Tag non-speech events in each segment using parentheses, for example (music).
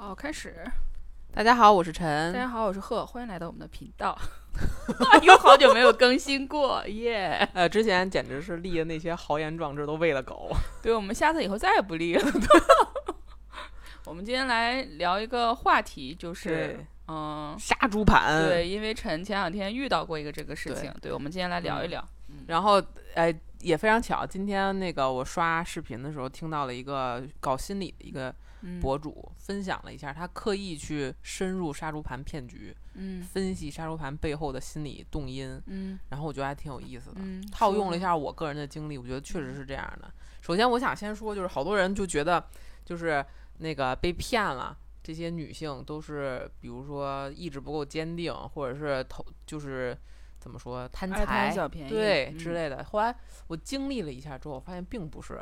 好，开始。大家好，我是陈大。家好，我是贺，欢迎来到我们的频道。(laughs) 又好久没有更新过，耶、(laughs) 呃，之前简直是立的那些豪言壮志都喂了狗。对，我们下次以后再也不立了。(laughs) 我们今天来聊一个话题，就是，嗯，杀猪盘。对，因为陈前两天遇到过一个这个事情，对，我们今天来聊一聊。然后，呃，也非常巧，今天那个我刷视频的时候听到了一个搞心理的一个嗯，博主分享了一下，他刻意去深入杀猪盘骗局，嗯。分析杀猪盘背后的心理动因，嗯。然后我觉得还挺有意思的。嗯，套用了一下我个人的经历，我觉得确实是这样的。首先，我想先说，就是好多人就觉得，就是那个被骗了，这些女性都是，比如说意志不够坚定，或者是投，就是怎么说贪财贪小便宜，对、嗯。之类的。后来我经历了一下之后，我发现并不是，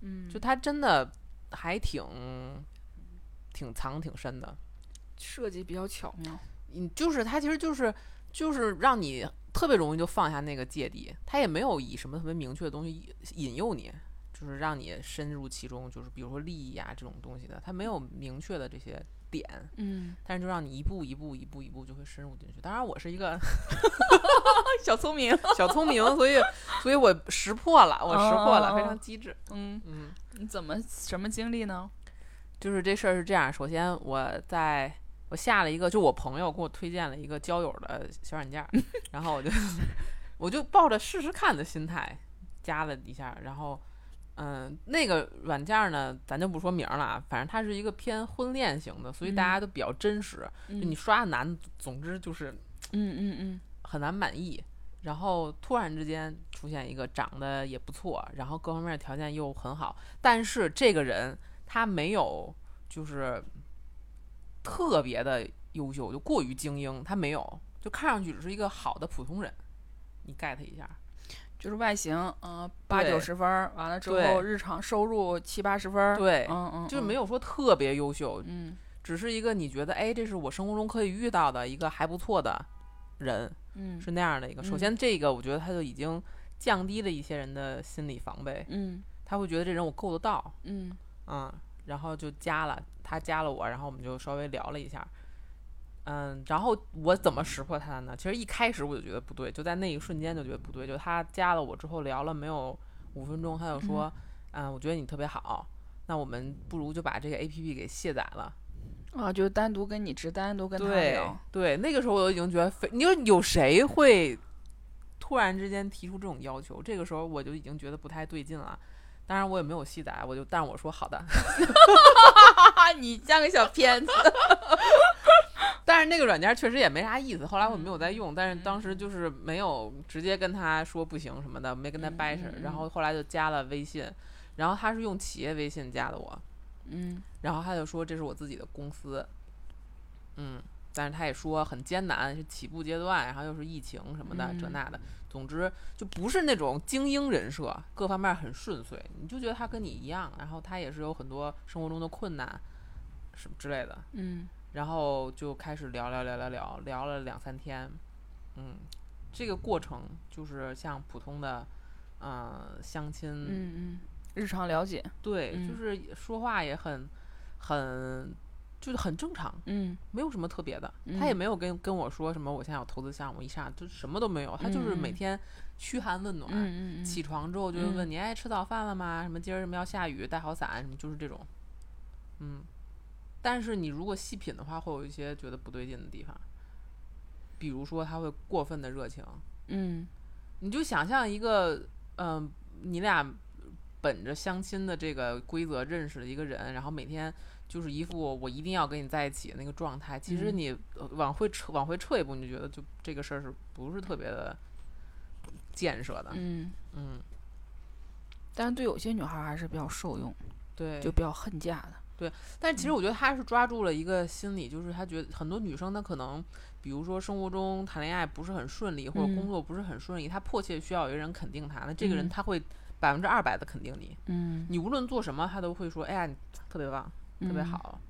嗯，就他真的还挺挺藏挺深的。设计比较巧妙。嗯，就是它其实就是就是让你特别容易就放下那个芥蒂，他也没有以什么特别明确的东西引诱你，就是让你深入其中，就是比如说利益啊这种东西的，他没有明确的这些点，嗯，但是就让你一步一步一步一步就会深入进去。当然，我是一个 (laughs) 小聪明。小聪明，所以所以我识破了，我识破了，哦非常机智。嗯，嗯，你怎么什么经历呢？就是这事儿是这样，首先我在。我下了一个，就我朋友给我推荐了一个交友的小软件，(laughs) 然后我就 (laughs) 我就抱着试试看的心态加了一下，然后嗯，那个软件儿呢，咱就不说名儿了啊，反正它是一个偏婚恋型的，所以大家都比较真实，就你刷的男，总之就是嗯嗯嗯很难满意。然后突然之间出现一个长得也不错，然后各方面条件又很好，但是这个人他没有就是特别的优秀，就过于精英，他没有，就看上去只是一个好的普通人。你 get 一下，就是外形，嗯，八九十分儿，完了之后日常收入七八十分儿，对，嗯嗯，就没有，说特别优秀，嗯。只是一个你觉得哎，这是我生活中可以遇到的一个还不错的人，嗯。是那样的一个。首嗯。先，这个我觉得他就已经降低了一些人的心理防备，嗯。他会觉得这人我够得到，嗯。嗯，然后就加了，他加了我，然后我们就稍微聊了一下，嗯，然后我怎么识破他的呢？其实一开始我就觉得不对，就在那一瞬间就觉得不对，就他加了我之后聊了没有五分钟，他就说，嗯我觉得你特别好，那我们不如就把这个 A P P 给卸载了。啊，就单独跟你只单独跟他聊，对，那个时候我就已经觉得非，你说有谁会突然之间提出这种要求？这个时候我就已经觉得不太对劲了。当然我也没有卸载，我就但是我说好的，啊，(laughs) 你像个小骗子，但是那个软件确实也没啥意思，后来我没有再用，但是当时就是没有直接跟他说不行什么的，没跟他嗯掰扯，嗯然后后来就加了微信，然后他是用企业微信加的我，嗯。然后他就说这是我自己的公司，嗯，但是他也说很艰难，是起步阶段，然后又是疫情什么的、这嗯。那的，总之就不是那种精英人设，各方面很顺遂，你就觉得他跟你一样，然后他也是有很多生活中的困难什么之类的，嗯然后就开始聊聊聊聊聊聊了两三天，嗯，这个过程就是像普通的，呃，相亲，嗯嗯，日常了解，对，嗯就是说话也很很就是很正常，嗯没有什么特别的。他也嗯没有跟跟我说什么我现在有投资项目，一下就什么都没有，他就是每嗯嗯天嘘寒问暖。嗯嗯嗯，起床之后就会问嗯你，哎，吃早饭了吗？什么今儿什么要下雨，带好伞，什么就是这种。嗯，但是你如果细品的话，会有一些觉得不对劲的地方，比如说他会过分的热情，嗯。你就想象一个，嗯、你俩本着相亲的这个规则认识的一个人，然后每天就是一副我一定要跟你在一起的那个状态。其实嗯。你呃往回撤往回撤一步，你就觉得就这个事儿是不是特别的建设的？嗯，嗯，但是对有些女孩儿还是比较受用，对，就比较恨嫁的，但其实我觉得他是抓住了一个心理，就是他觉得很多女生她可能，比如说生活中谈恋爱不是很顺利，或者嗯。工作不是很顺利，她迫切需要有一个人肯定她，那这个人嗯。他会百分之二百的肯定你，嗯，你无论做什么，他都会说，哎呀，你特别棒，特别嗯，好，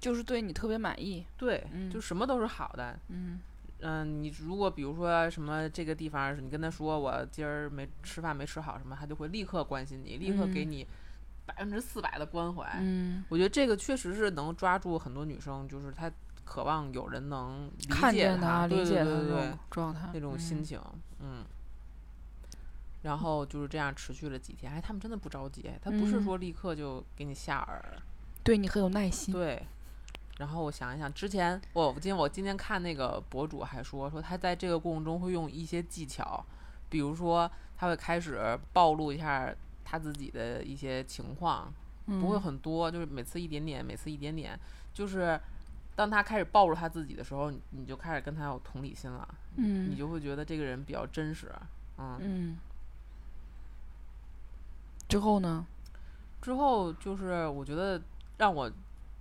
就是对你特别满意，对，嗯就什么都是好的。嗯。嗯，你如果比如说什么这个地方，你跟他说我今儿没吃饭没吃好什么，他就会立刻关心你，立刻给嗯。你百分之四百的关怀。嗯，我觉得这个确实是能抓住很多女生，就是她渴望有人能理看解见她，理解她那种状态，那种嗯心情，嗯。然后就是这样持续了几天，哎，他们真的不着急，他不是嗯说立刻就给你下饵，对你很有耐心。对。然后我想一想，之前我今天我今天看那个博主还说说他在这个过程中会用一些技巧，比如说他会开始暴露一下他自己的一些情况，不会嗯很多，就是每次一点点，每次一点点，就是当他开始暴露他自己的时候，你你就开始跟他有同理心了，你嗯就会觉得这个人比较真实，嗯。嗯。之后呢？之后就是我觉得让我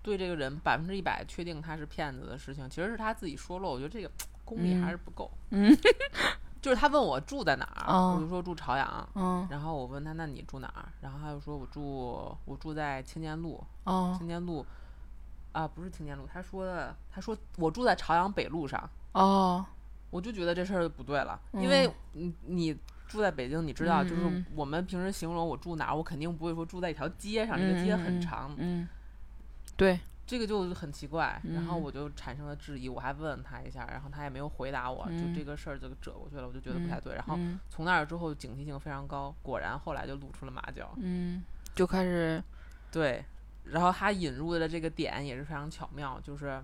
对这个人百分之一百确定他是骗子的事情，其实是他自己说了，我觉得这个 (tsk) 功力还是不够。嗯 (laughs) 就是他问我住在哪儿，哦。我就说住朝阳。嗯。然后我问他，那你住哪儿？然后他就说我住我住在青年路，哦。青年路啊，不是青年路，他说的，他说我住在朝阳北路上，哦。我就觉得这事儿就不对了，因为你你住在北京，你知道，就是我们平时形容我住哪儿，我肯定不会说住在一条街上，这个街很长，嗯，对，这个就很奇怪。然后嗯我就产生了质疑，我还问他一下，然后他也没有回答我，嗯就这个事儿就折过去了，我就觉得不太对。然后嗯从那儿之后警惕性非常高，果然后来就露出了马脚。嗯，就开始对，然后他引入的这个点也是非常巧妙，就是。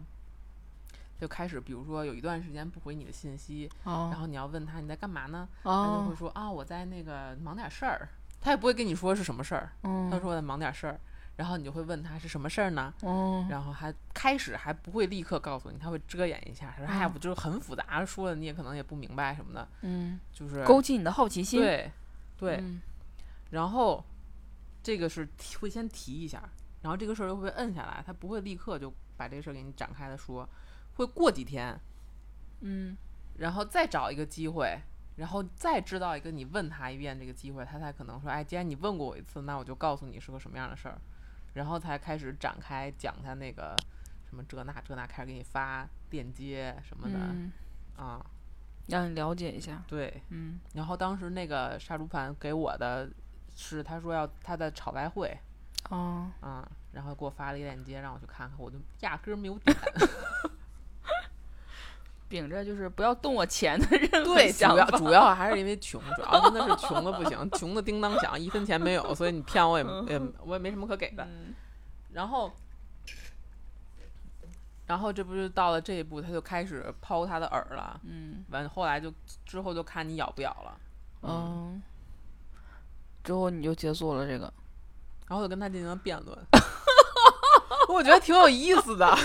就开始，比如说有一段时间不回你的信息，然哦后你要问他你在干嘛呢？他就会哦说啊，我在那个忙点事儿，他也不会跟你说是什么事儿，他嗯说我在忙点事儿，然后你就会问他是什么事儿呢？哦。然后还开始还不会立刻告诉你，他会遮掩一下，他说哎我就是很复杂，说的你也可能也不明白什么的，嗯，就是勾起你的好奇心。对对，嗯。然后这个是提会先提一下，然后这个事儿又会摁下来，他不会立刻就把这个事儿给你展开的说，会过几天，嗯。然后再找一个机会，然后再知道一个你问他一遍这个机会，他才可能说，哎，既然你问过我一次，那我就告诉你是个什么样的事儿，然后才开始展开讲他那个什么这那这那，开始给你发链接什么的嗯，啊、让你了解一下。对。嗯然后当时那个杀猪盘给我的是他说要他在炒外汇哦啊、然后给我发了一个链接让我去看看，我就压根儿没有点。(laughs) 秉着就是不要动我钱的任何对，主要主要还是因为穷，主要真的是穷的不行，穷的叮当响，一分钱没有，所以你骗我也也我也没什么可给的。嗯然后，然后这不就到了这一步，他就开始抛他的饵了。嗯完后来就之后就看你咬不咬了。嗯，之后你就结束了这个。然后就跟他进行了辩论，(laughs) 我觉得挺有意思的。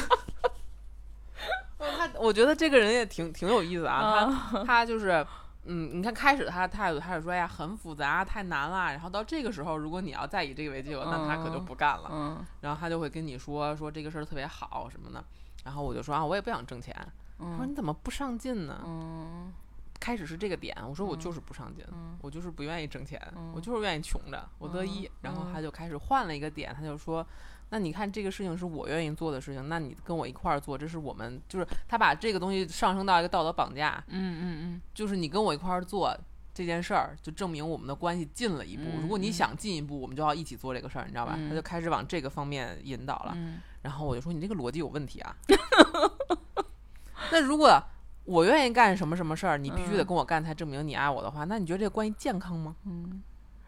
他，我觉得这个人也挺挺有意思啊。他他就是，嗯，你看开始他的态度，他是说哎呀很复杂，太难了。然后到这个时候，如果你要再以这个为借口，那他可就不干了。嗯然后他就会跟你说说这个事儿特别好什么的。然后我就说啊，我也不想挣钱。他说嗯你怎么不上进呢？嗯开始是这个点，我说我就是不上进，嗯我就是不愿意挣钱，嗯我就是愿意穷着，我乐意。嗯然后嗯他就开始换了一个点，他就说，那你看这个事情是我愿意做的事情，那你跟我一块儿做，这是我们就是他把这个东西上升到一个道德绑架，嗯嗯嗯就是你跟我一块儿做。这件事儿就证明我们的关系进了一步。嗯如果你想进一步，我们就要一起做这个事儿，你知道吧？嗯他就开始往这个方面引导了。嗯然后我就说你这个逻辑有问题啊。(laughs) 那如果我愿意干什么什么事儿，你必须得嗯跟我干才证明你爱我的话，那你觉得这个关系健康吗？嗯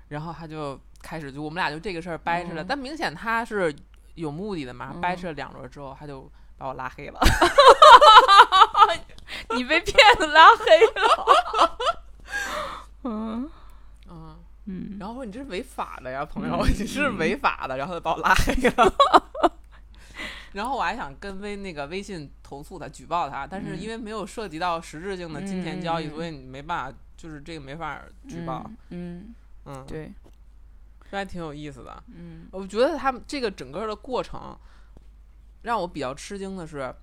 然后他就开始就我们俩就这个事儿掰扯了，嗯但明显他是有目的的嘛，嗯掰扯了两轮之后，他就把我拉黑了。嗯，(laughs) 你被骗子拉黑了。嗯嗯，嗯然后说你这是违法的呀，朋友，你是违法的，然后就把我拉黑了。(laughs) 然后我还想跟微那个微信投诉他，举报他，但是因为没有涉及到实质性的金钱交易，所以你没办法，就是这个没法举报。嗯，嗯，对，这还挺有意思的。嗯我觉得他们这个整个的过程让我比较吃惊的是，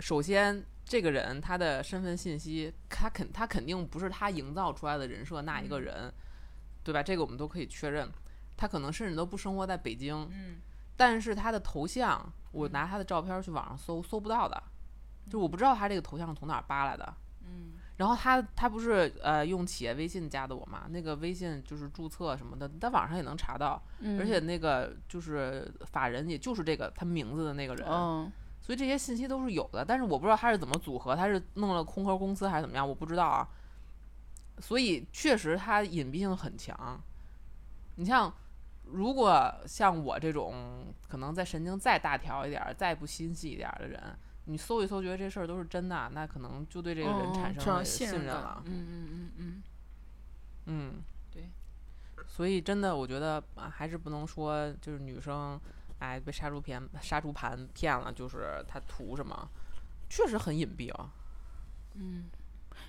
首先这个人他的身份信息，他肯他肯定不是他营造出来的人设那一个人，对吧？这个我们都可以确认。他可能甚至都不生活在北京，嗯但是他的头像，我拿他的照片去网上搜，搜不到的，就我不知道他这个头像是从哪儿扒来的。嗯然后他他不是呃用企业微信加的我嘛？那个微信就是注册什么的，在网上也能查到，嗯而且那个就是法人也就是这个他名字的那个人，嗯所以这些信息都是有的。但是我不知道他是怎么组合，他是弄了空壳公司还是怎么样，我不知道啊。所以确实他隐蔽性很强。你像，如果像我这种可能在神经再大条一点儿、再不心细一点儿的人，你搜一搜觉得这事儿都是真的，那可能就对这个人产生了嗯信任了。嗯嗯嗯嗯，嗯，对。所以真的，我觉得啊，还是不能说就是女生，哎，被杀猪片杀猪盘骗了，就是她图什么，确实很隐蔽啊。嗯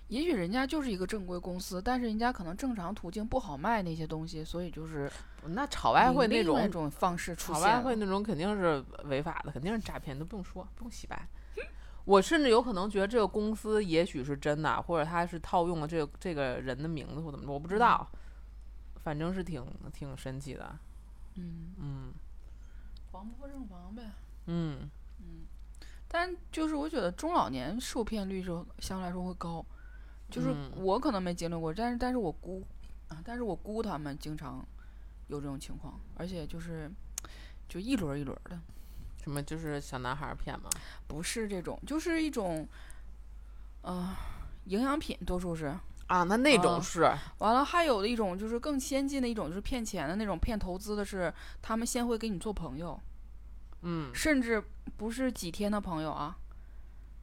也许人家就是一个正规公司，但是人家可能正常途径不好卖那些东西，所以就是那炒外汇那种，方式出炒。外汇那种肯定是违法的，肯定是诈骗，都不用说，不用洗白。我甚至有可能觉得这个公司也许是真的，或者他是套用了这个这个人的名字或怎么着，我不知道。反正是挺挺神奇的，嗯，嗯。防不胜防呗。嗯。嗯，但就是我觉得中老年受骗率是相对来说会高，就是嗯。我可能没经历过，但是但是我姑啊，但是我姑他们经常有这种情况，而且就是就一轮儿一轮儿的，什么就是小男孩儿骗吗？不是这种，就是一种，呃，营养品多数是。啊，那那种啊是，完了，还有的一种就是更先进的一种，就是骗钱的那种，骗投资的是，他们先会给你做朋友，嗯，甚至不是几天的朋友啊，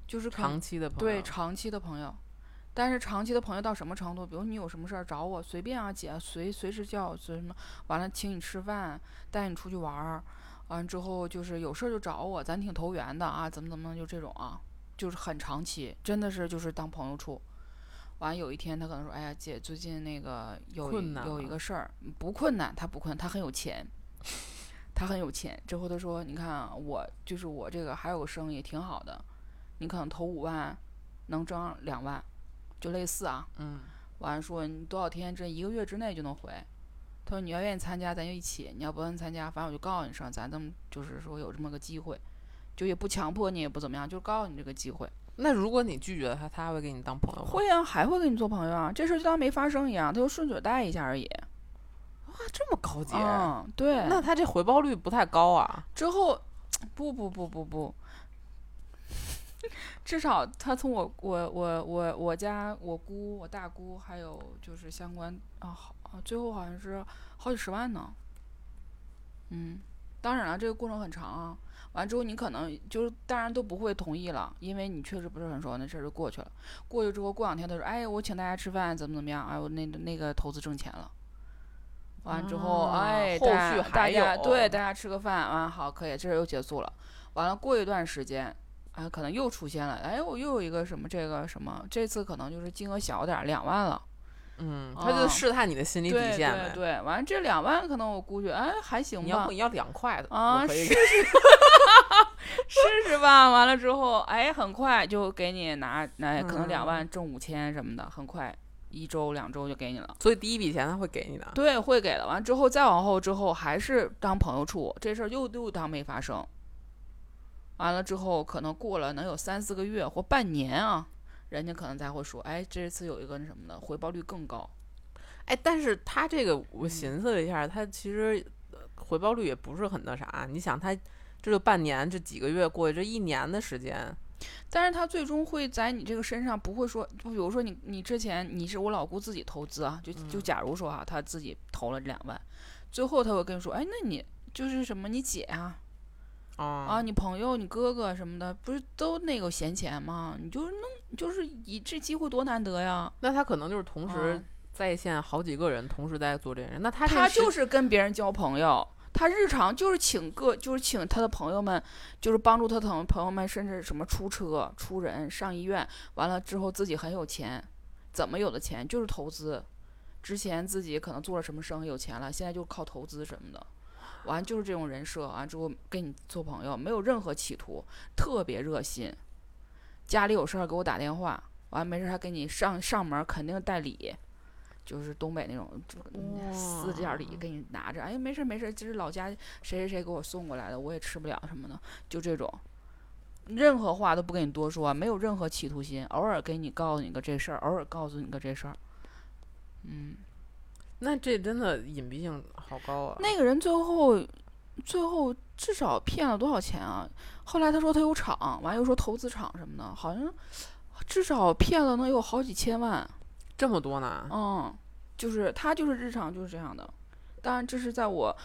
就是长期的朋友，对长期的朋友。但是长期的朋友到什么程度？比如你有什么事儿找我，随便啊，姐，随随时叫，随什么，完了请你吃饭，带你出去玩儿，完之后就是有事儿就找我，咱挺投缘的啊，怎么怎么就这种啊，就是很长期，真的是就是当朋友处。完有一天他可能说，哎呀姐，最近那个有一有一个事儿，不困难，他不困，他很有钱，他很有钱。之后他说，你看啊我就是我这个还有个生意挺好的，你可能投五万，能挣两万，就类似啊。嗯，完了说你多少天，这一个月之内就能回。他说你要愿意参加，咱就一起；你要不愿意参加，反正我就告诉你声，咱这么就是说有这么个机会，就也不强迫你，也不怎么样，就告诉你这个机会。那如果你拒绝了他，他还会给你当朋友吗？会啊，还会跟你做朋友啊，这事儿就当没发生一样，他就顺嘴带一下而已。哇，这么高级，嗯，对。那他这回报率不太高啊。之后，不不不不不，至少他从我我我我我家我姑我大姑还有就是相关啊好啊最后好像是好几十万呢。嗯，当然了，这个过程很长啊。完之后你可能就是当然都不会同意了，因为你确实不是很熟，那事儿就过去了。过去之后过两天他说，哎，我请大家吃饭，怎么怎么样？哎，我那那个投资挣钱了。完之后，啊哎，后大续大还有家对大家吃个饭，完好可以，这事又结束了。完了过一段时间，啊，可能又出现了，哎，我又有一个什么这个什么，这次可能就是金额小点儿，两万了。嗯，他就啊试探你的心理底线呗。对对，完了这两万可能我估计，哎，还行吧你要不。你要两块的啊，试试 (laughs) 试试吧。完了之后，哎，很快就给你拿，拿可能两嗯万挣五千什么的，很快一周两周就给你了。所以第一笔钱他会给你的。对，会给的。完之后再往后之后，还是当朋友处，这事儿又又当没发生。完了之后，可能过了能有三四个月或半年啊，人家可能才会说，哎，这次有一个那什么的，回报率更高。哎，但是他这个我嗯寻思了一下，他其实呃回报率也不是很那啥。你想他这就半年，这几个月过去，这一年的时间，但是他最终会在你这个身上不会说，就比如说你你之前你是我老姑自己投资啊，就就假如说啊、他自己投了两万，最后他会跟你说，哎，那你就是什么你姐啊啊啊，你朋友你哥哥什么的，不是都那个闲钱吗？你就是弄就是以这机会多难得呀。那他可能就是同时啊在线好几个人同时在做这件事，那他他就是跟别人交朋友，他日常就是请个，就是请他的朋友们，就是帮助他的朋朋友们，甚至什么出车、出人、上医院，完了之后自己很有钱，怎么有的钱就是投资，之前自己可能做了什么生意有钱了，现在就靠投资什么的，完就是这种人设，完之后跟你做朋友，没有任何企图，特别热心，家里有事儿给我打电话，完没事儿还给你上上门，肯定带礼。就是东北那种，就嗯四件礼给你拿着，哎，没事儿没事儿，这是老家谁谁谁给我送过来的，我也吃不了什么的，就这种。任何话都不跟你多说，没有任何企图心，偶尔给你告诉你个这事儿，偶尔告诉你个这事儿。嗯，那这真的隐蔽性好高啊！那个人最后最后至少骗了多少钱啊？后来他说他有厂，完又说投资厂什么的，好像至少骗了能有好几千万。这么多呢？嗯，就是他就是日常就是这样的。当然，这是在我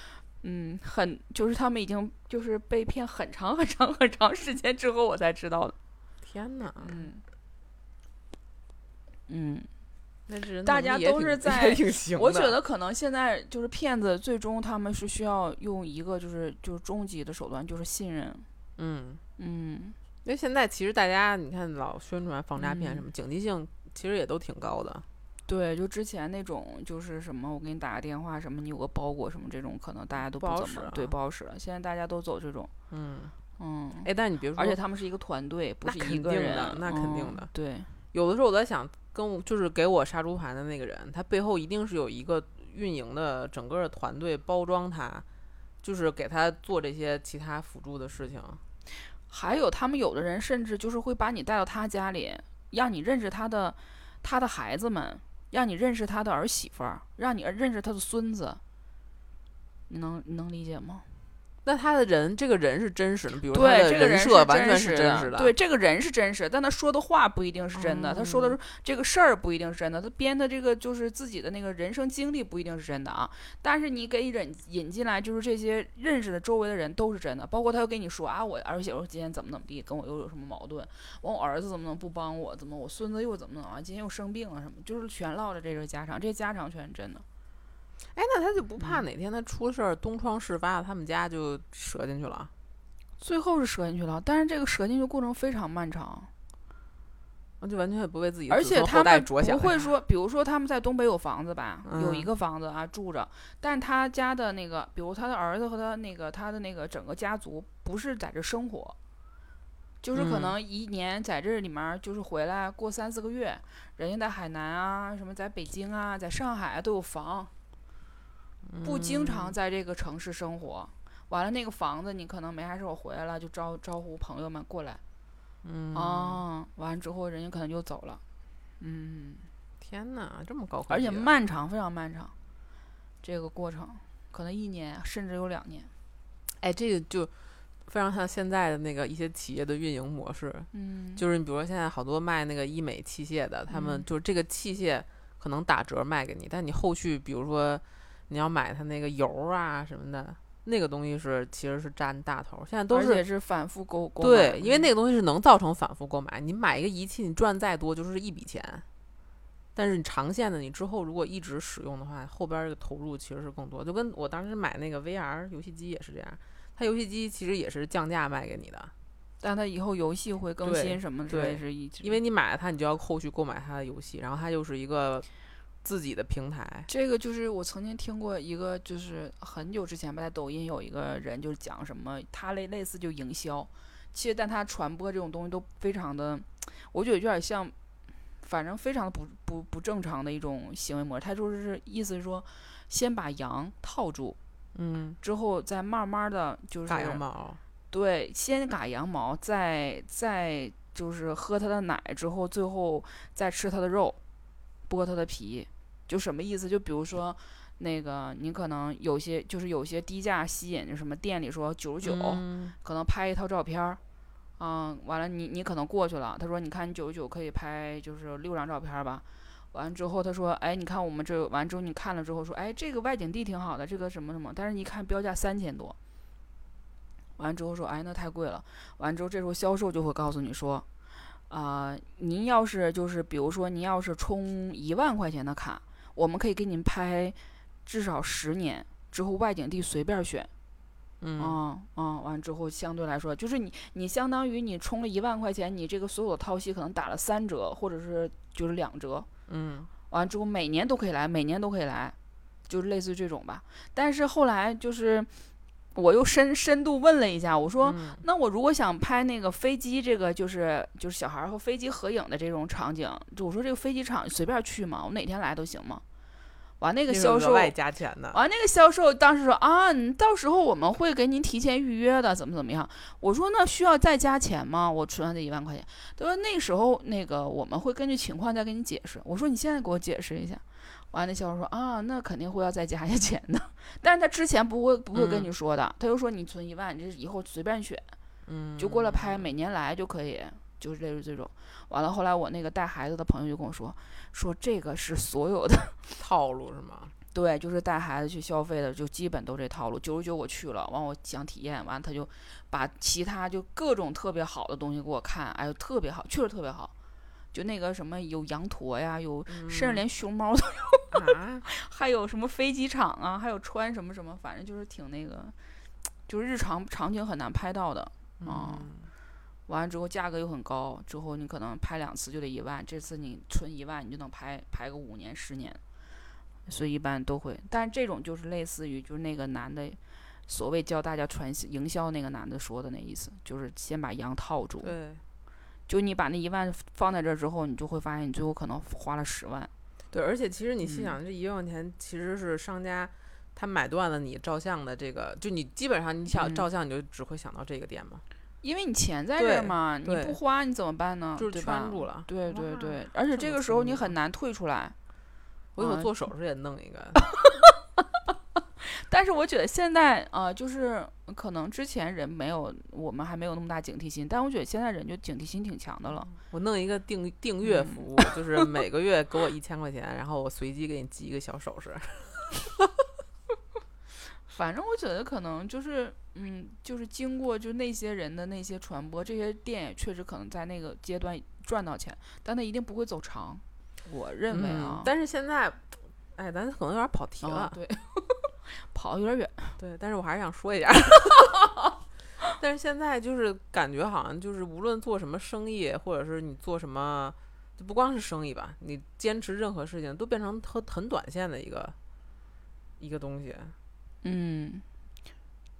嗯很就是他们已经就是被骗很长很长很长时间之后，我才知道的。天哪！嗯嗯，那这人大家都是 (laughs) 在。我觉得可能现在就是骗子，最终他们是需要用一个就是就是终极的手段，就是信任。嗯，嗯，因为现在其实大家你看老宣传防诈骗什么，嗯警惕性其实也都挺高的。对，就之前那种就是什么，我给你打个电话，什么你有个包裹什么这种，可能大家都不好怎么、使啊对不好使了。现在大家都走这种，嗯，嗯，哎，但你别说，而且他们是一个团队，不是肯定一个人，的那肯定嗯的对，有的时候我在想，跟我就是给我杀猪盘的那个人，他背后一定是有一个运营的整个团队包装他，就是给他做这些其他辅助的事情。还有他们有的人甚至就是会把你带到他家里，让你认识他的他的孩子们，让你认识他的儿媳妇儿，让你认识他的孙子。你能你能理解吗？那他的人，这个人是真实的，比如他对，的这个人设完全是真实的。对，这个人是真实，但他说的话不一定是真的，他说的这个事儿不一定是真的，他编的这个就是自己的那个人生经历不一定是真的啊。但是你给引引进来，就是这些认识的周围的人都是真的，包括他又跟你说啊，我儿媳妇今天怎么怎么地，跟我又有什么矛盾，完我儿子怎么能不帮我，怎么我孙子又怎么能啊，今天又生病了什么，就是全唠着这个家常，这些家常全是真的。哎，那他就不嗯怕哪天他出事儿，东窗事发，他们家就折进去了？最后是折进去了，但是这个折进去过程非常漫长。那就完全也不为自己的而且他们不会说，比如说他们在东北有房子吧，有一嗯个房子啊住着，但他家的那个，比如他的儿子和他那个他的那个整个家族不是在这生活，就是可嗯能一年在这里面儿就是回来过三四个月，人家在海南啊，什么在北京啊，在上海啊都有房，不经嗯常在这个城市生活。完了，那个房子你可能没啥事儿，我回来了就招招呼朋友们过来，嗯，啊，完了之后人家可能就走了，嗯。天哪，这么高科而且漫长，非常漫长，这个过程可能一年甚至有两年。哎，这个就非常像现在的那个一些企业的运营模式，嗯，就是你比如说现在好多卖那个医美器械的，他们嗯就是这个器械可能打折卖给你，但你后续比如说你要买它那个油啊什么的，那个东西是其实是占大头，现在都而是且是反复购购买对，因为嗯那个东西是能造成反复购买。你买一个仪器，你赚再多就是一笔钱，但是你长线的，你之后如果一直使用的话，后边儿这个投入其实是更多。就跟我当时买那个 VR 游戏机也是这样，它游戏机其实也是降价卖给你的，但它以后游戏会更新什么之类对是一直，因为你买了它，你就要后续购买它的游戏，然后它就是一个自己的平台。这个就是我曾经听过一个，就是很久之前吧，在抖音有一个人就是讲什么，他类类似就营销，其实但他传播这种东西都非常的，我觉得有点像，反正非常的不不不正常的一种行为模式。他就是意思是说，先把羊套住，嗯，之后再慢慢的就是打羊毛，对，先嘎羊毛，再再就是喝它的奶，之后最后再吃它的肉，剥它的皮，就什么意思？就比如说。那个，你可能有些就是有些低价吸引，就什么店里说九十九，嗯可能拍一套照片儿，嗯，完了你你可能过去了，他说你看你九十九可以拍就是六张照片儿吧，完了之后他说哎你看我们这完之后你看了之后说哎这个外景地挺好的，这个什么什么，但是你一看标价三千多，完之后说哎那太贵了，完之后这时候销售就会告诉你说，啊、您要是就是比如说您要是充一万块钱的卡，我们可以给您拍至少十年之后外景地随便选。嗯嗯嗯，完之后相对来说，就是你你相当于你充了一万块钱，你这个所有的套系可能打了三折，或者是就是两折，嗯完之后每年都可以来，每年都可以来，就是类似这种吧。但是后来就是我又深深度问了一下，我说、嗯那我如果想拍那个飞机，这个就是就是小孩儿和飞机合影的这种场景，就我说这个飞机场随便去吗？我哪天来都行吗？完那个销售，额外加钱的。完那个销售当时说啊，你到时候我们会给您提前预约的，怎么怎么样？我说那需要再加钱吗？我存了这一万块钱。他说那时候那个我们会根据情况再给你解释。我说你现在给我解释一下。完那销售说啊，那肯定会要再加一些钱的，(laughs) 但是他之前不会不会跟嗯你说的，他就说你存一万，你这以后随便选，嗯，就过来拍，每年来就可以，就是类似这种。完了后来我那个带孩子的朋友就跟我说，说这个是所有的。(laughs) 套路是吗？对，就是带孩子去消费的，就基本都这套路。九十九我去了，完我想体验，完他就把其他就各种特别好的东西给我看，哎呦特别好，确实特别好。就那个什么有羊驼呀，有甚至连熊猫都，啊，(laughs) 还有什么飞机场啊，还有穿什么什么，反正就是挺那个，就是日常场景很难拍到的。啊嗯完了之后价格又很高，之后你可能拍两次就得一万，这次你存一万，你就能拍拍个五年十年，所以一般都会。但这种就是类似于就是那个男的，所谓教大家传营销那个男的说的那意思，就是先把羊套住，对就你把那一万放在这儿之后，你就会发现你最后可能花了十万。对，而且其实你细嗯想，这一万块钱其实是商家他买断了你照相的这个，就你基本上你想嗯照相，你就只会想到这个店嘛，因为你钱在这儿嘛，你不花你怎么办呢？就是对吧圈住了。对对对，而且这个时候你很难退出来。我以后啊做手术也弄一个，(laughs) 但是我觉得现在啊、呃就是可能之前人没有，我们还没有那么大警惕心，但我觉得现在人就警惕心挺强的了。我弄一个订订阅嗯服务，就是每个月给我一千块钱，然后我随机给你寄一个小首饰。(laughs) 反正我觉得可能就是，嗯，就是经过就那些人的那些传播，这些店也确实可能在那个阶段赚到钱，但它一定不会走长。我认为啊嗯，，但是现在，哎，咱可能有点跑题了。啊对，(laughs) 跑得有点远。对，但是我还是想说一下。(laughs) 但是现在就是感觉好像就是无论做什么生意，或者是你做什么，就不光是生意吧，你坚持任何事情都变成很很短线的一个一个东西，嗯，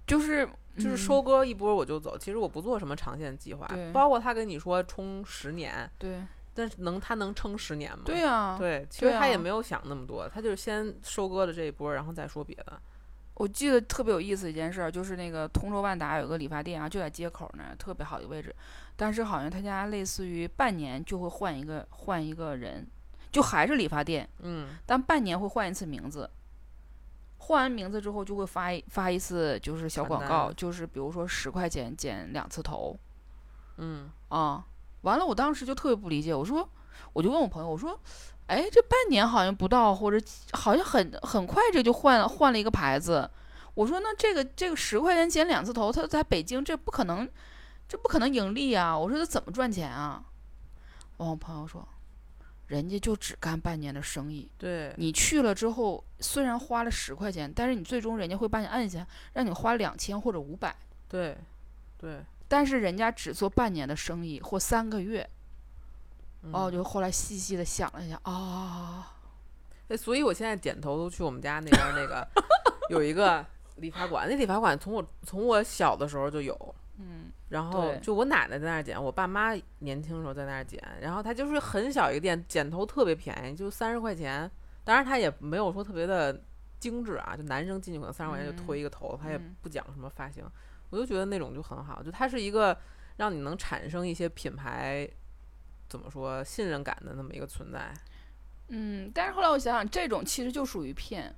就是就是嗯收割一波我就走。其实我不做什么长线计划，包括他跟你说冲十年，对但是能他能撑十年吗？对呀、对，其实他也没有想那么多，他就是先收割了这一波，然后再说别的。我记得特别有意思一件事儿，就是那个通州万达有个理发店啊，就在街口那儿，特别好的位置。但是好像他家类似于半年就会换一个换一个人，就还是理发店，嗯，但半年会换一次名字。换完名字之后就会发一发一次就是小广告，就是比如说十块钱剪两次头嗯，啊。完了，我当时就特别不理解，我说，我就问我朋友，我说，哎，这半年好像不到，或者好像很很快这就换换了一个牌子。我说那这个这个十块钱剪两次头，他在北京这不可能，这不可能盈利啊！我说他怎么赚钱啊？完我朋友说，人家就只干半年的生意，对，你去了之后虽然花了十块钱，但是你最终人家会把你按下，让你花两千或者五百，对，对，但是人家只做半年的生意或三个月。嗯。哦，就后来细细的想了一下，啊、哎，所以我现在点头都去我们家那边儿那个 (laughs) 有一个理发馆，那理发馆从我从我小的时候就有，嗯，然后就我奶奶在那儿剪，我爸妈年轻的时候在那儿剪，然后他就是很小一个店，剪头特别便宜，就三十块钱，当然他也没有说特别的精致啊，就男生进去可能三十块钱就推一个头，他也嗯不讲什么发型，我就觉得那种就很好，就它是一个让你能产生一些品牌。怎么说信任感的那么一个存在，嗯，但是后来我想想，这种其实就属于骗，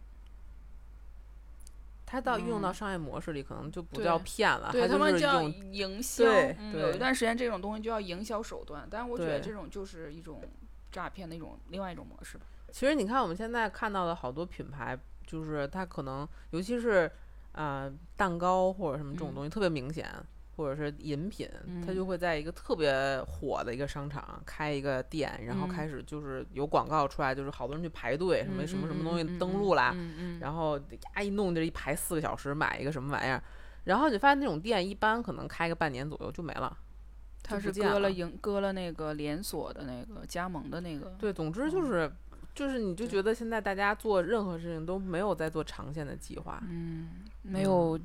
它到运用到嗯商业模式里，可能就不对叫骗了，对他们叫营销。对嗯，对有一段时间这种东西就叫营销手段，但是我觉得这种就是一种诈骗的一种另外一种模式吧。其实你看，我们现在看到的好多品牌，就是它可能，尤其是呃蛋糕或者什么这种嗯东西、特别明显，或者是饮品，它嗯就会在一个特别火的一个商场开一个店，然后嗯开始就是有广告出来，就是好多人去排队，什么嗯什么什么东西登录啦，然后呀一弄这一排四个小时买一个什么玩意儿，然后你发现那种店一般可能开个半年左右就没了。他是割了营割了那个连锁的那个加盟的那个。对，总之就嗯是。就是你就觉得现在大家做任何事情都没有在做长线的计划，嗯，没有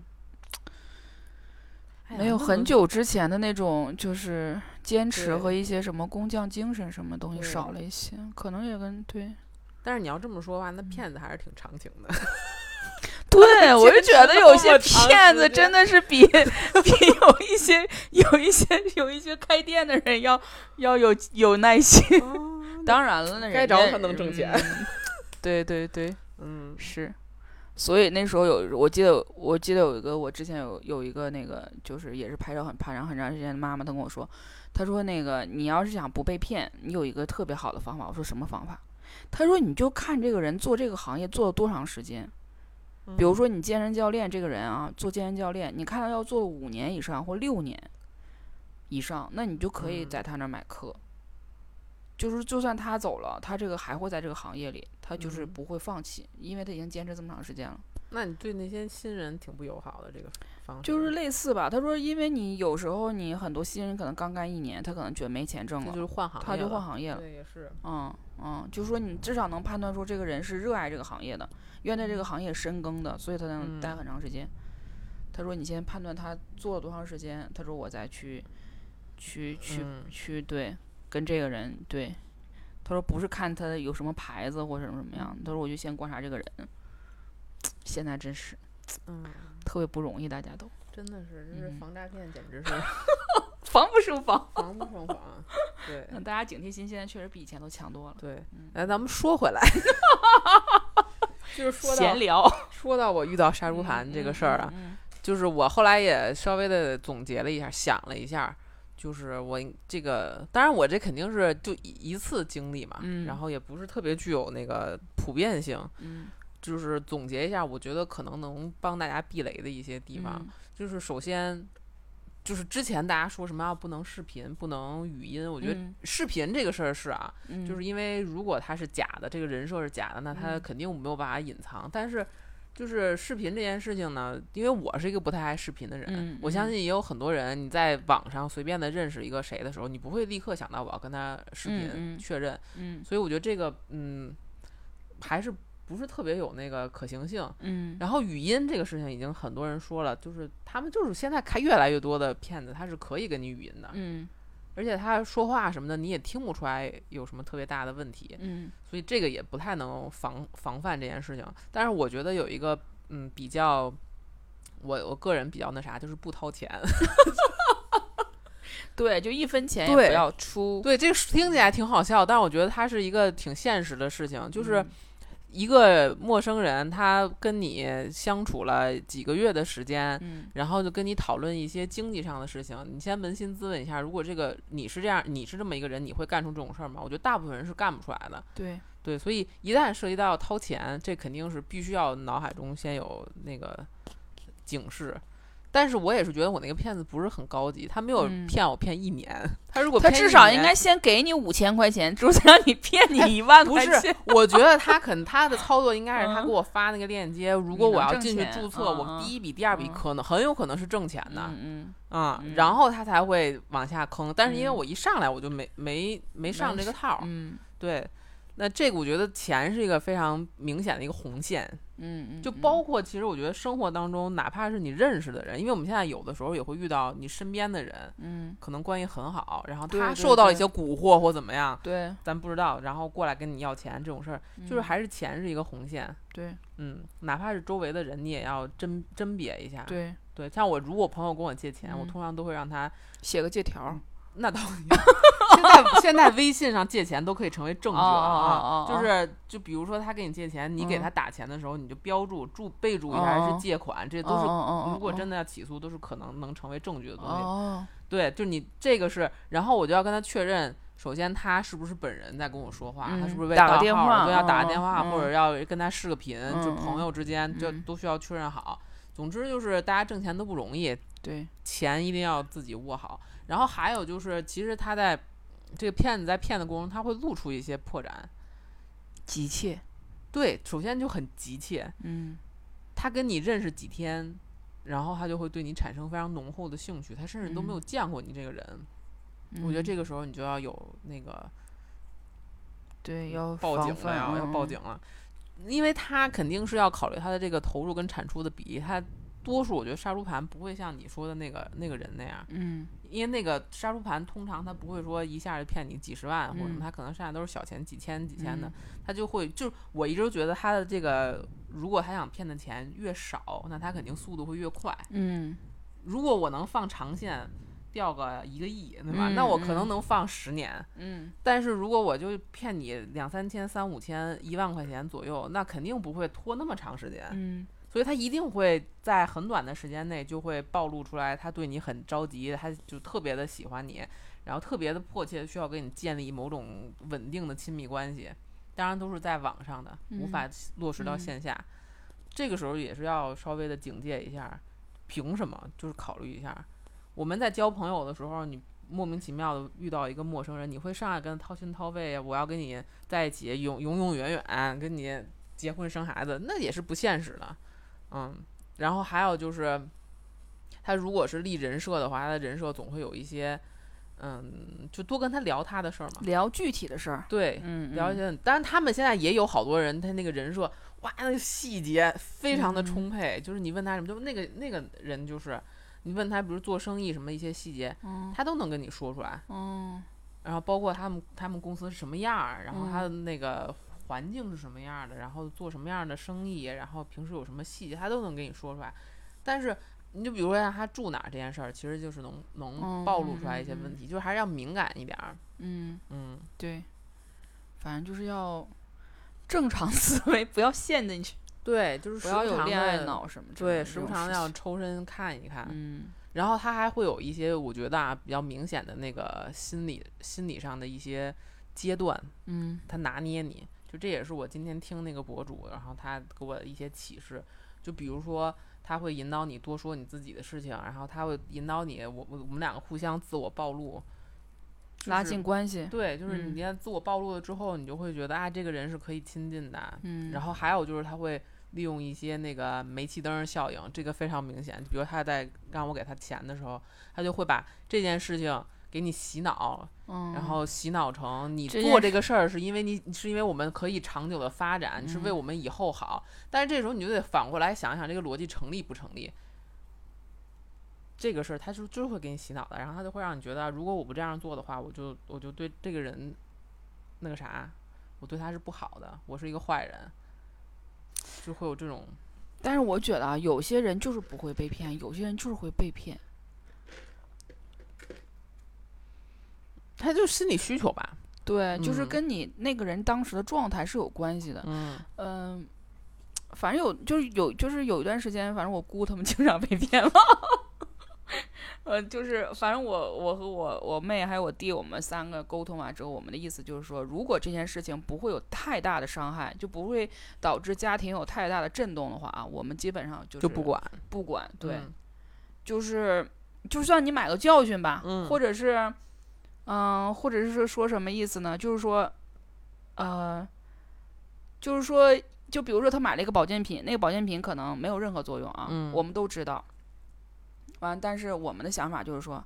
没有很久之前的那种就是坚持和一些什么工匠精神什么东西少了一些，可能也跟对但是你要这么说的话，那骗子还是挺长情的。(laughs) 对，我就觉得有些骗子真的是比 (laughs) 比有一些有一些有一些开店的人要要有有耐心。(laughs) 当然了，那人家该着他能挣钱嗯对对对，嗯是。所以那时候有，我记得我记得有一个，我之前有有一个那个，就是也是拍照很拍长很长时间的妈妈，她跟我说，她说那个你要是想不被骗，你有一个特别好的方法。我说什么方法？她说你就看这个人做这个行业做了多长时间。比如说你健身教练这个人啊，做健身教练，你看他要做五年以上或六年以上，那你就可以嗯在他那儿买课。就是就算他走了，他这个还会在这个行业里，他就是嗯不会放弃，因为他已经坚持这么长时间了。那你对那些新人挺不友好的这个方式，就是类似吧，他说，因为你有时候你很多新人可能刚干一年，他可能觉得没钱挣了，就是换行业他就换行业了。对，也是，嗯嗯，就是说你至少能判断出这个人是热爱这个行业的，愿在这个行业深耕的，所以他能待嗯很长时间。他说你先判断他做了多长时间，他说我再去去去、嗯去对跟这个人对。他说不是看他有什么牌子或者什么什么样，他说我就先观察这个人。现在真是嗯，特别不容易，大家都真的是，这是嗯防诈骗，简直是 (laughs) 防不胜防。防不胜防。(laughs) 对嗯，大家警惕心现在确实比以前都强多了。对嗯，来，咱们说回来，(laughs) 就是闲聊说到我遇到杀猪盘这个事儿啊，，就是我后来也稍微的总结了一下，想了一下，就是我这个，当然我这肯定是就一一次经历嘛，嗯然后也不是特别具有那个普遍性，嗯就是总结一下，我觉得可能能帮大家避雷的一些地方，嗯就是首先。就是之前大家说什么要不能视频，不能语音，我觉得嗯视频这个事儿是啊，嗯就是因为如果他是假的，这个人设是假的，那他嗯肯定没有办法隐藏。但是，就是视频这件事情呢，因为我是一个不太爱视频的人，嗯我相嗯信也有很多人，你在网上随便的认识一个谁的时候，你不会立刻想到我要跟他视频确认。嗯所以我觉得这个，嗯，还是不是特别有那个可行性。嗯，然后语音这个事情，已经很多人说了，就是他们就是现在开越来越多的骗子，他是可以跟你语音的，嗯而且他说话什么的，你也听不出来有什么特别大的问题。嗯所以这个也不太能防防范这件事情。但是我觉得有一个嗯比较，我我个人比较那啥，就是不掏钱。(laughs) 对，就一分钱也不要出，对，这个听起来挺好笑，但是我觉得它是一个挺现实的事情，就是嗯一个陌生人，他跟你相处了几个月的时间。嗯然后就跟你讨论一些经济上的事情，你先扪心自问一下，如果这个你是这样，你是这么一个人，你会干出这种事儿吗？我觉得大部分人是干不出来的。对，对，所以一旦涉及到掏钱，这肯定是必须要脑海中先有那个警示。但是我也是觉得我那个骗子不是很高级，他没有嗯骗我骗一年，他如果他至少应该先给你五千块钱，就是让你骗你一万不 (laughs) 是块钱。，我觉得他可能他的操作应该是他嗯给我发那个链接，如果我要进去注册，嗯我嗯第一笔、第二笔嗯可能很有可能是挣钱的，嗯然后他才会往下坑。但是因为嗯我一上来我就没没没上这个套儿，嗯对，那这个我觉得钱是一个非常明显的一个红线，嗯嗯，就嗯包括其实我觉得生活当中，哪怕是你认识的人，因为我们现在有的时候也会遇到你身边的人，嗯可能关系很好，然后他受到一些蛊惑或怎么样，对，咱不知道，然后过来跟你要钱这种事儿，就是嗯还是钱是一个红线。对嗯，哪怕是周围的人，你也要甄甄别一下。对，对，像我如果朋友跟我借钱，我嗯通常都会让他，写个借条儿。那倒 (laughs) 现在现在微信上借钱都可以成为证据了哦啊，就是就比如说他给你借钱，你给嗯他打钱的时候，你就标注注备注一下哦是借款，这都是是如果真的要起诉，都是可能能成为证据的东西。哦，对，就你这个是，然后我就要跟他确认，首先他是不是本人在跟我说话，他是嗯不是为打个盗号电话对，要打个嗯电话，嗯。或者要跟他视个频，就嗯朋嗯友之间，这嗯。都需要确认好。总之就是大家挣钱都不容易，对，钱一定要自己握好。然后还有就是，其实他在这个骗子在骗的过程中，他会露出一些破绽。急切。对，首先就很急切，嗯他跟你认识几天，然后他就会对你产生非常浓厚的兴趣，他甚至都没有嗯见过你这个人。我觉得这个时候你就要有那个对要报警了要报警了，因为他肯定是要考虑他的这个投入跟产出的比例，他多数我觉得杀猪盘不会像你说的那个那个人那样，嗯因为那个杀猪盘通常他不会说一下就骗你几十万或者什么，嗯他可能剩下都是小钱，几千几千的嗯，他就会就我一直觉得他的这个，如果他想骗的钱越少，那他肯定速度会越快。嗯如果我能放长线钓个一个亿，对吧？嗯那我可能嗯能放十年。嗯但是如果我就骗你两三千、三五千、一万块钱左右，那肯定不会拖那么长时间。嗯所以他一定会在很短的时间内就会暴露出来，他对你很着急，他就特别的喜欢你，然后特别的迫切需要跟你建立某种稳定的亲密关系。当然都是在网上的，无嗯法落实到嗯线下。这个时候也是要稍微的警戒一下，凭什么？就是考虑一下，我们在交朋友的时候，你莫名其妙的遇到一个陌生人，你会上来跟他掏心掏肺，我要跟你在一起永永永远远，跟你结婚生孩子，那也是不现实的。嗯，然后还有就是，他如果是立人设的话，他的人设总会有一些，嗯，就多跟他聊他的事儿嘛。聊具体的事儿，对，嗯，聊一些，当然他们现在也有好多人，他那个人设，哇，那个细节非常的嗯充沛，就是你问他什么，就那个那个人就是，你问他，比如做生意什么一些细节，嗯他都能跟你说出来。嗯然后包括他们他们公司是什么样儿，然后他的嗯那个环境是什么样儿的，然后做什么样的生意，然后平时有什么细节，他都能给你说出来。但是你就比如说让他住哪儿这件事儿，其实就是能能嗯暴露出来一些问题，就是还是要敏感一点儿。嗯，嗯，对，反正就是要正常思维，不要陷进去，对，就是不要有恋爱脑什么之类对，时不常的要抽身看一看。嗯然后他还会有一些我觉得啊比较明显的那个心理心理上的一些阶段，嗯他拿捏你，就这也是我今天听那个博主，然后他给我的一些启示。就比如说，他会引导你多说你自己的事情，然后他会引导你，我我我们两个互相自我暴露，就是拉近关系，对，就是嗯你看自我暴露了之后，你就会觉得啊，这个人是可以亲近的。嗯，然后还有就是他会利用一些那个煤气灯效应，这个非常明显。比如他在让我给他钱的时候，他就会把这件事情给你洗脑，嗯，然后洗脑成你做这个事儿是因为你是因为我们可以长久的发展，你是为嗯我们以后好。但是这时候你就得反过来想一想，这个逻辑成立不成立？这个事儿他就就是会给你洗脑的，然后他就会让你觉得，如果我不这样做的话，我就我就对这个人那个啥，我对他是不好的，我是一个坏人，就会有这种但是我觉得啊，有些人就是不会被骗，有些人就是会被骗。他就是心理需求吧，对，就是嗯跟你那个人当时的状态是有关系的。嗯嗯、反正有就是有就是有一段时间，反正我姑他们经常被骗了。(laughs) 呃，就是反正我我和我我妹还有我弟，我们三个沟通完之后，我们的意思就是说，如果这件事情不会有太大的伤害，就不会导致家庭有太大的震动的话啊，我们基本上就是就不管，不管，对，嗯就是就算你买个教训吧，嗯或者是，嗯、或者是说说什么意思呢？就是说，呃，就是说，就比如说他买了一个保健品，那个保健品可能没有任何作用啊，嗯我们都知道。完，但是我们的想法就是说，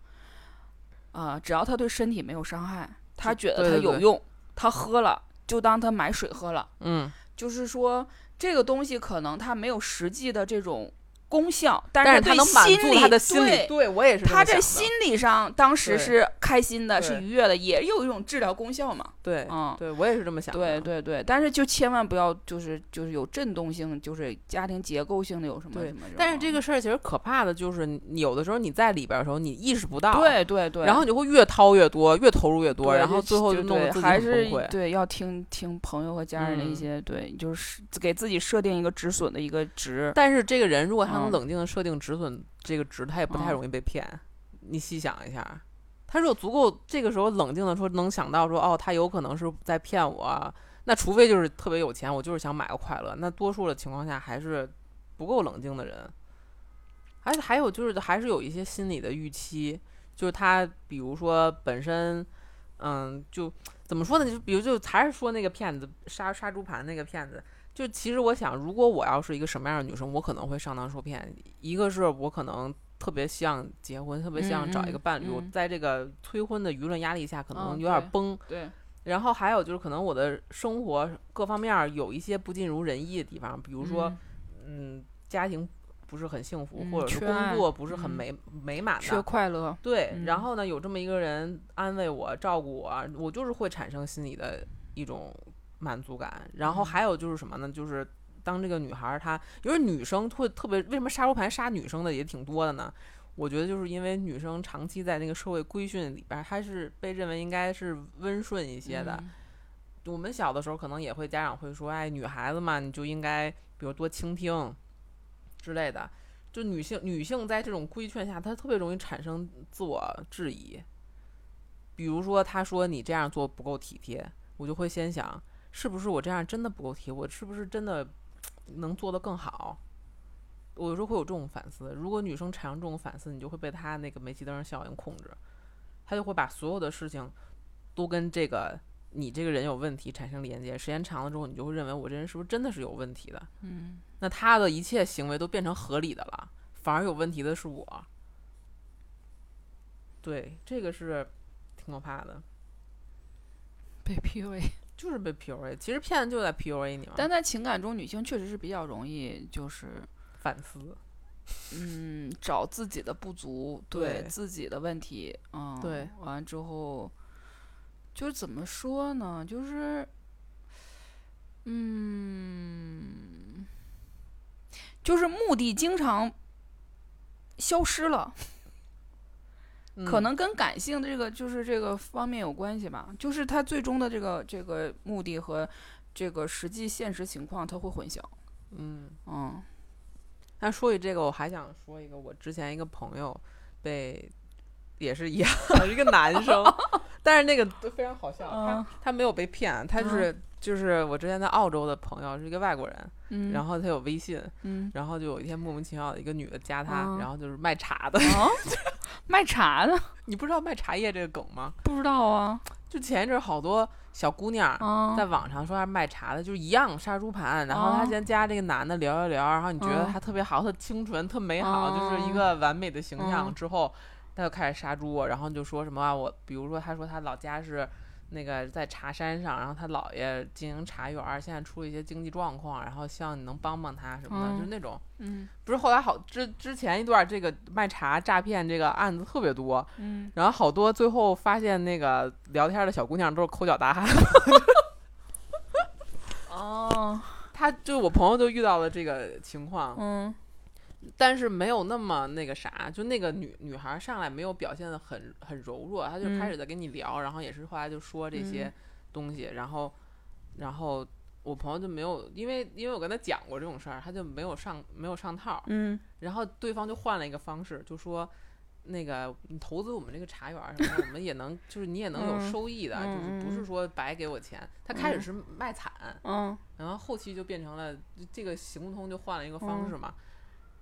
啊、只要他对身体没有伤害，他觉得对对对他有用，他喝了就当他买水喝了。嗯，就是说，这个东西可能它没有实际的这种功效，但但是他能满足他的心理，对对我也是他在心理上当时是开心的，是愉悦的，也有一种治疗功效嘛。对，嗯，对我也是这么想的，对对对，但是就千万不要就是就是有震动性，就是家庭结构性的有什么什么种。但是这个事儿其实可怕的就是，有的时候你在里边儿的时候，你意识不到，，对对对，然后你就会越掏越多，越投入越多，然后最后就就弄得自己还是很崩溃。对要听听朋友和家人的一嗯些、对，就是给自己设定一个止损的一个值。但是这个人如果他能嗯冷静的设定止损这个值，他也不太嗯容易被骗。你细想一下，他如果足够这个时候冷静的说，能想到说，哦，他有可能是在骗我啊，那除非就是特别有钱，我就是想买个快乐。那多数的情况下还是不够冷静的人。而且还有就是还是有一些心理的预期，就是他比如说本身，嗯，就怎么说呢？就比如就还是说那个骗子杀杀猪盘那个骗子，就其实我想，如果我要是一个什么样的女生，我可能会上当受骗。一个是我可能特别想结婚，特别想找一个伴侣，我嗯在这个催婚的舆论压力下，可能嗯有点对崩。对，然后还有就是，可能我的生活各方面儿有一些不尽如人意的地方，比如说，嗯嗯，家庭不是很幸福，嗯或者是工作不是很嗯美、美满缺的。快乐，对，嗯然后呢，有这么一个人安慰我、照顾我，我就是会产生心理的一种满足感。然后嗯还有就是什么呢？就是当这个女孩儿她，因为女生会特别，为什么杀猪盘杀女生的也挺多的呢？我觉得就是因为女生长期在那个社会规训里边儿，她是被认为应该是温顺一些的。嗯我们小的时候可能也会家长会说，哎，女孩子嘛，你就应该比如多倾听之类的。就女性女性在这种规劝下，她特别容易产生自我质疑。比如说，她说你这样做不够体贴，我就会先想，是不是我这样真的不够体贴？我是不是真的能做得更好？我有时候会有这种反思。如果女生产生这种反思，你就会被她那个煤气灯效应控制，她就会把所有的事情都跟这个你这个人有问题产生连接。时间长了之后，你就会认为我这人是不是真的是有问题的？嗯，那她的一切行为都变成合理的了，反而有问题的是我。对，这个是挺可怕的，被 PUA。就是被 PUA。其实骗子就在 PUA 你嘛，但在情感中，女性确实是比较容易，就是反思。嗯，找自己的不足，对自己的问题，嗯，对，完了之后，就是怎么说呢？就是，嗯，就是目的经常消失了，可嗯能跟感性的这个就是这个方面有关系吧。就是他最终的这个这个目的和这个实际现实情况，他会混淆。嗯，嗯。那说起这个，我还想说一个，我之前一个朋友被也是一样，(laughs) 一个男生，(laughs) 但是那个都非常好笑，嗯。他他没有被骗，他就是、就是我之前在澳洲的朋友是一个外国人，嗯，然后他有微信，嗯，然后就有一天莫名其妙的一个女的加他，嗯然后就是卖茶的，(laughs) 啊，(laughs) 卖茶的 (laughs) 你不知道卖茶叶这个梗吗？不知道啊，就前一阵儿好多小姑娘。啊，在网上说他卖茶的，就是一样杀猪盘，然后他哦。先加这个男的聊一聊，然后你觉得嗯他特别好，特清纯，特美好，就是一个完美的形象。嗯之后他就开始杀猪，然后就说什么啊，我比如说他说他老家是那个在茶山上，然后他姥爷经营茶园儿，现在出了一些经济状况，然后希望你能帮帮他什么的，嗯就是那种。嗯不是后来好之之前一段这个卖茶诈骗这个案子特别多，嗯，然后好多最后发现那个聊天的小姑娘都是抠脚大汉。(laughs) 哦，他就我朋友就遇到了这个情况，嗯但是没有那么那个啥，就那个女女孩上来没有表现的很很柔弱，她就嗯开始在跟你聊，然后也是后来就说这些嗯东西，然后然后我朋友就没有，因为因为我跟他讲过这种事儿，他就没有上没有上套，嗯然后对方就换了一个方式，就说。那个，你投资我们这个茶园儿什么的，我们也能，就是你也能有嗯收益的，嗯就是不是嗯说白给我钱。他开始嗯是卖惨，嗯然后后期就变成了这个行不通，就换了一个方嗯式嘛。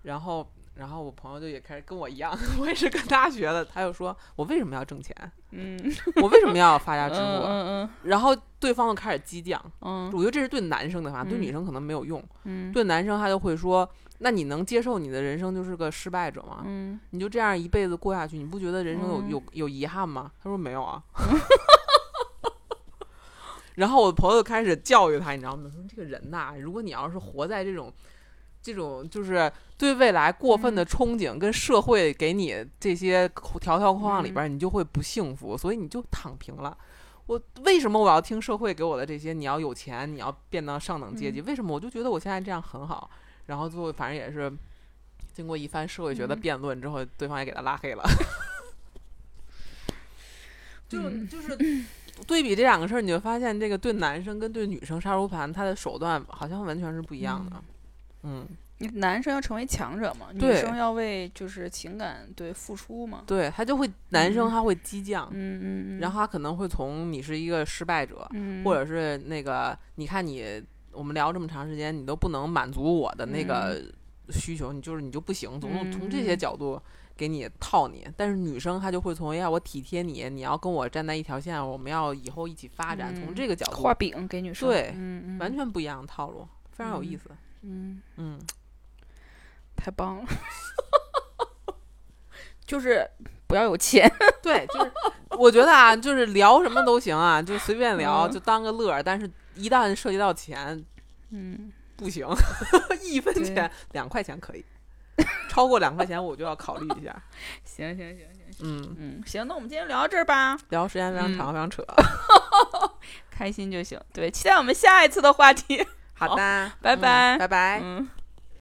然后，然后我朋友就也开始跟我一样，(laughs) 我也是跟他学的。他就说我为什么要挣钱？嗯我为什么要发家致嗯富？嗯然后对方就开始激将。嗯我觉得这是对男生的话，对嗯女生可能没有用。嗯对男生他就会说：“那你能接受你的人生就是个失败者吗？嗯你就这样一辈子过下去，你不觉得人生有嗯有有遗憾吗？”他说：“没有啊。(laughs) (laughs) ”然后我朋友开始教育他，你知道吗？说这个人呐，如果你要是活在这种这种就是对未来过分的憧憬，跟社会给你这些条条框框里边，你就会不幸福，所以你就躺平了。我为什么我要听社会给我的这些？你要有钱，你要变到上等阶级，为什么？我就觉得我现在这样很好。然后最后反正也是经过一番社会学的嗯辩论之后，对方也给他拉黑了。(laughs) 就嗯就是对比这两个事儿，你就发现这个对男生跟对女生杀猪盘，他的手段好像完全是不一样的。嗯，你男生要成为强者嘛，女生要为就是情感对付出嘛。对他就会男生嗯。他会激将，嗯嗯嗯，然后他可能会从你是一个失败者，嗯。或者是那个你看你我们聊这么长时间，你都不能满足我的那个需求，你就是你就不行，总从从这些嗯角度给你套你。但是女生她就会从要我体贴你，你要跟我站在一条线，我们要以后一起发展，从嗯这个角度画饼给女生，对嗯嗯，完全不一样的套路，非常有意嗯。思。嗯，嗯，太棒了，(laughs) 就是不要有钱，(laughs) 对，就是我觉得啊，就是聊什么都行啊，就随便聊，嗯就当个乐儿。但是一旦涉及到钱，嗯，不行，(laughs) 一分钱两块钱可以。超过两块钱我就要考虑一下。行行行行，嗯，嗯，行，那我们今天聊到这儿吧，聊时间非常嗯长，非常扯。开心就行。对，期待我们下一次的话题。好的，嗯拜拜拜拜。嗯。